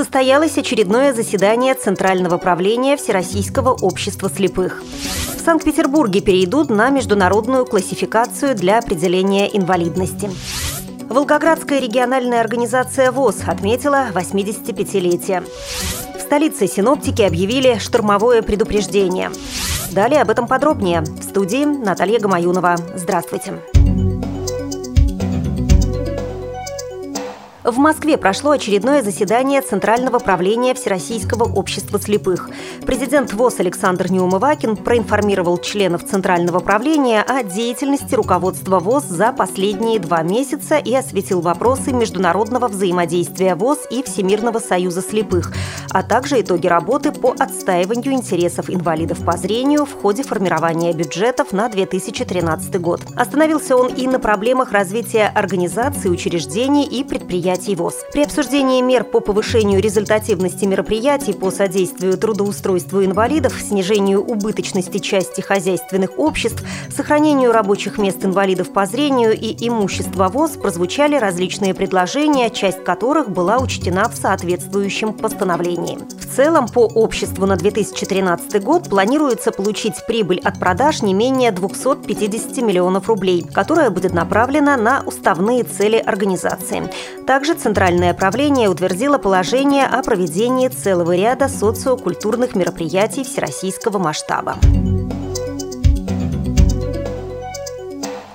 состоялось очередное заседание Центрального правления Всероссийского общества слепых. В Санкт-Петербурге перейдут на международную классификацию для определения инвалидности. Волгоградская региональная организация ВОЗ отметила 85-летие. В столице синоптики объявили штормовое предупреждение. Далее об этом подробнее. В студии Наталья Гамаюнова. Здравствуйте. В Москве прошло очередное заседание Центрального правления Всероссийского общества слепых. Президент ВОЗ Александр Неумывакин проинформировал членов Центрального правления о деятельности руководства ВОЗ за последние два месяца и осветил вопросы международного взаимодействия ВОЗ и Всемирного союза слепых, а также итоги работы по отстаиванию интересов инвалидов по зрению в ходе формирования бюджетов на 2013 год. Остановился он и на проблемах развития организаций, учреждений и предприятий предприятий ВОЗ. При обсуждении мер по повышению результативности мероприятий по содействию трудоустройству инвалидов, снижению убыточности части хозяйственных обществ, сохранению рабочих мест инвалидов по зрению и имущества ВОЗ прозвучали различные предложения, часть которых была учтена в соответствующем постановлении. В целом, по обществу на 2013 год планируется получить прибыль от продаж не менее 250 миллионов рублей, которая будет направлена на уставные цели организации. Также Центральное правление утвердило положение о проведении целого ряда социокультурных мероприятий всероссийского масштаба.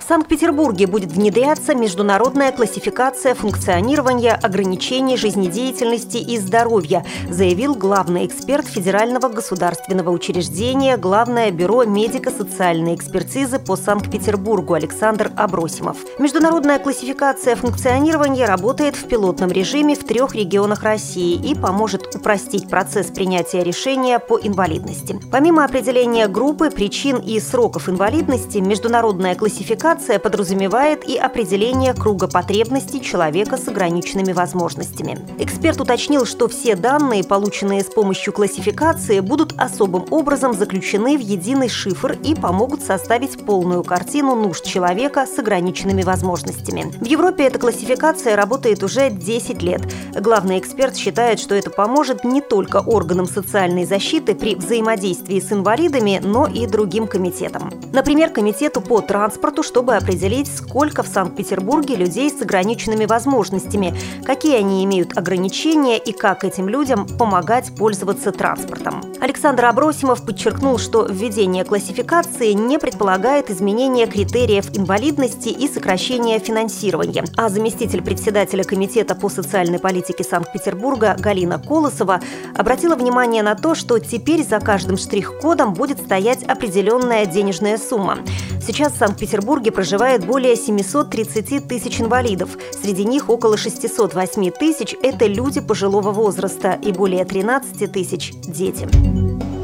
Санкт-Петербурге будет внедряться международная классификация функционирования ограничений жизнедеятельности и здоровья, заявил главный эксперт Федерального государственного учреждения Главное бюро медико-социальной экспертизы по Санкт-Петербургу Александр Абросимов. Международная классификация функционирования работает в пилотном режиме в трех регионах России и поможет упростить процесс принятия решения по инвалидности. Помимо определения группы, причин и сроков инвалидности, международная классификация Классификация подразумевает и определение круга потребностей человека с ограниченными возможностями. Эксперт уточнил, что все данные, полученные с помощью классификации, будут особым образом заключены в единый шифр и помогут составить полную картину нужд человека с ограниченными возможностями. В Европе эта классификация работает уже 10 лет. Главный эксперт считает, что это поможет не только органам социальной защиты при взаимодействии с инвалидами, но и другим комитетам. Например, комитету по транспорту, чтобы чтобы определить, сколько в Санкт-Петербурге людей с ограниченными возможностями, какие они имеют ограничения и как этим людям помогать пользоваться транспортом. Александр Абросимов подчеркнул, что введение классификации не предполагает изменения критериев инвалидности и сокращения финансирования. А заместитель председателя Комитета по социальной политике Санкт-Петербурга Галина Колосова обратила внимание на то, что теперь за каждым штрих-кодом будет стоять определенная денежная сумма. Сейчас в Санкт-Петербурге проживает более 730 тысяч инвалидов. Среди них около 608 тысяч – это люди пожилого возраста и более 13 тысяч – дети.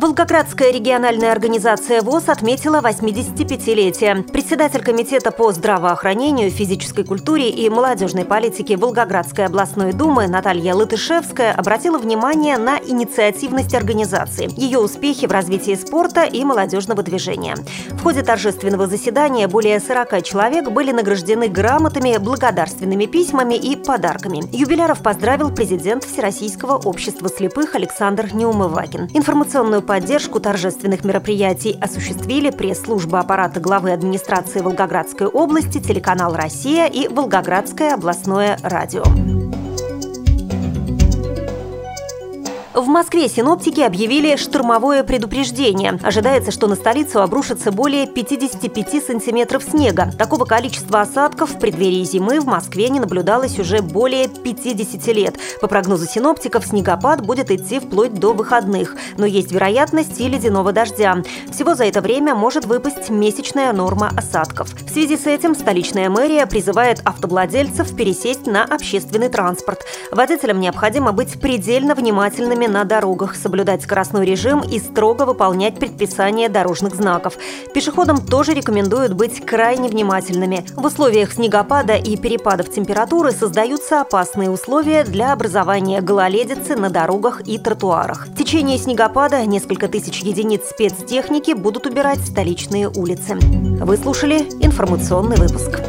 Волгоградская региональная организация ВОЗ отметила 85-летие. Председатель Комитета по здравоохранению, физической культуре и молодежной политике Волгоградской областной думы Наталья Латышевская обратила внимание на инициативность организации, ее успехи в развитии спорта и молодежного движения. В ходе торжественного заседания более 40 человек были награждены грамотами, благодарственными письмами и подарками. Юбиляров поздравил президент Всероссийского общества слепых Александр Неумывакин. Информационную поддержку торжественных мероприятий осуществили пресс-служба аппарата главы администрации Волгоградской области, телеканал «Россия» и Волгоградское областное радио. В Москве синоптики объявили штормовое предупреждение. Ожидается, что на столицу обрушится более 55 сантиметров снега. Такого количества осадков в преддверии зимы в Москве не наблюдалось уже более 50 лет. По прогнозу синоптиков, снегопад будет идти вплоть до выходных, но есть вероятность и ледяного дождя. Всего за это время может выпасть месячная норма осадков. В связи с этим столичная мэрия призывает автовладельцев пересесть на общественный транспорт. Водителям необходимо быть предельно внимательными на дорогах, соблюдать скоростной режим и строго выполнять предписания дорожных знаков. Пешеходам тоже рекомендуют быть крайне внимательными. В условиях снегопада и перепадов температуры создаются опасные условия для образования гололедицы на дорогах и тротуарах. В течение снегопада несколько тысяч единиц спецтехники будут убирать столичные улицы. Вы слушали информационный выпуск.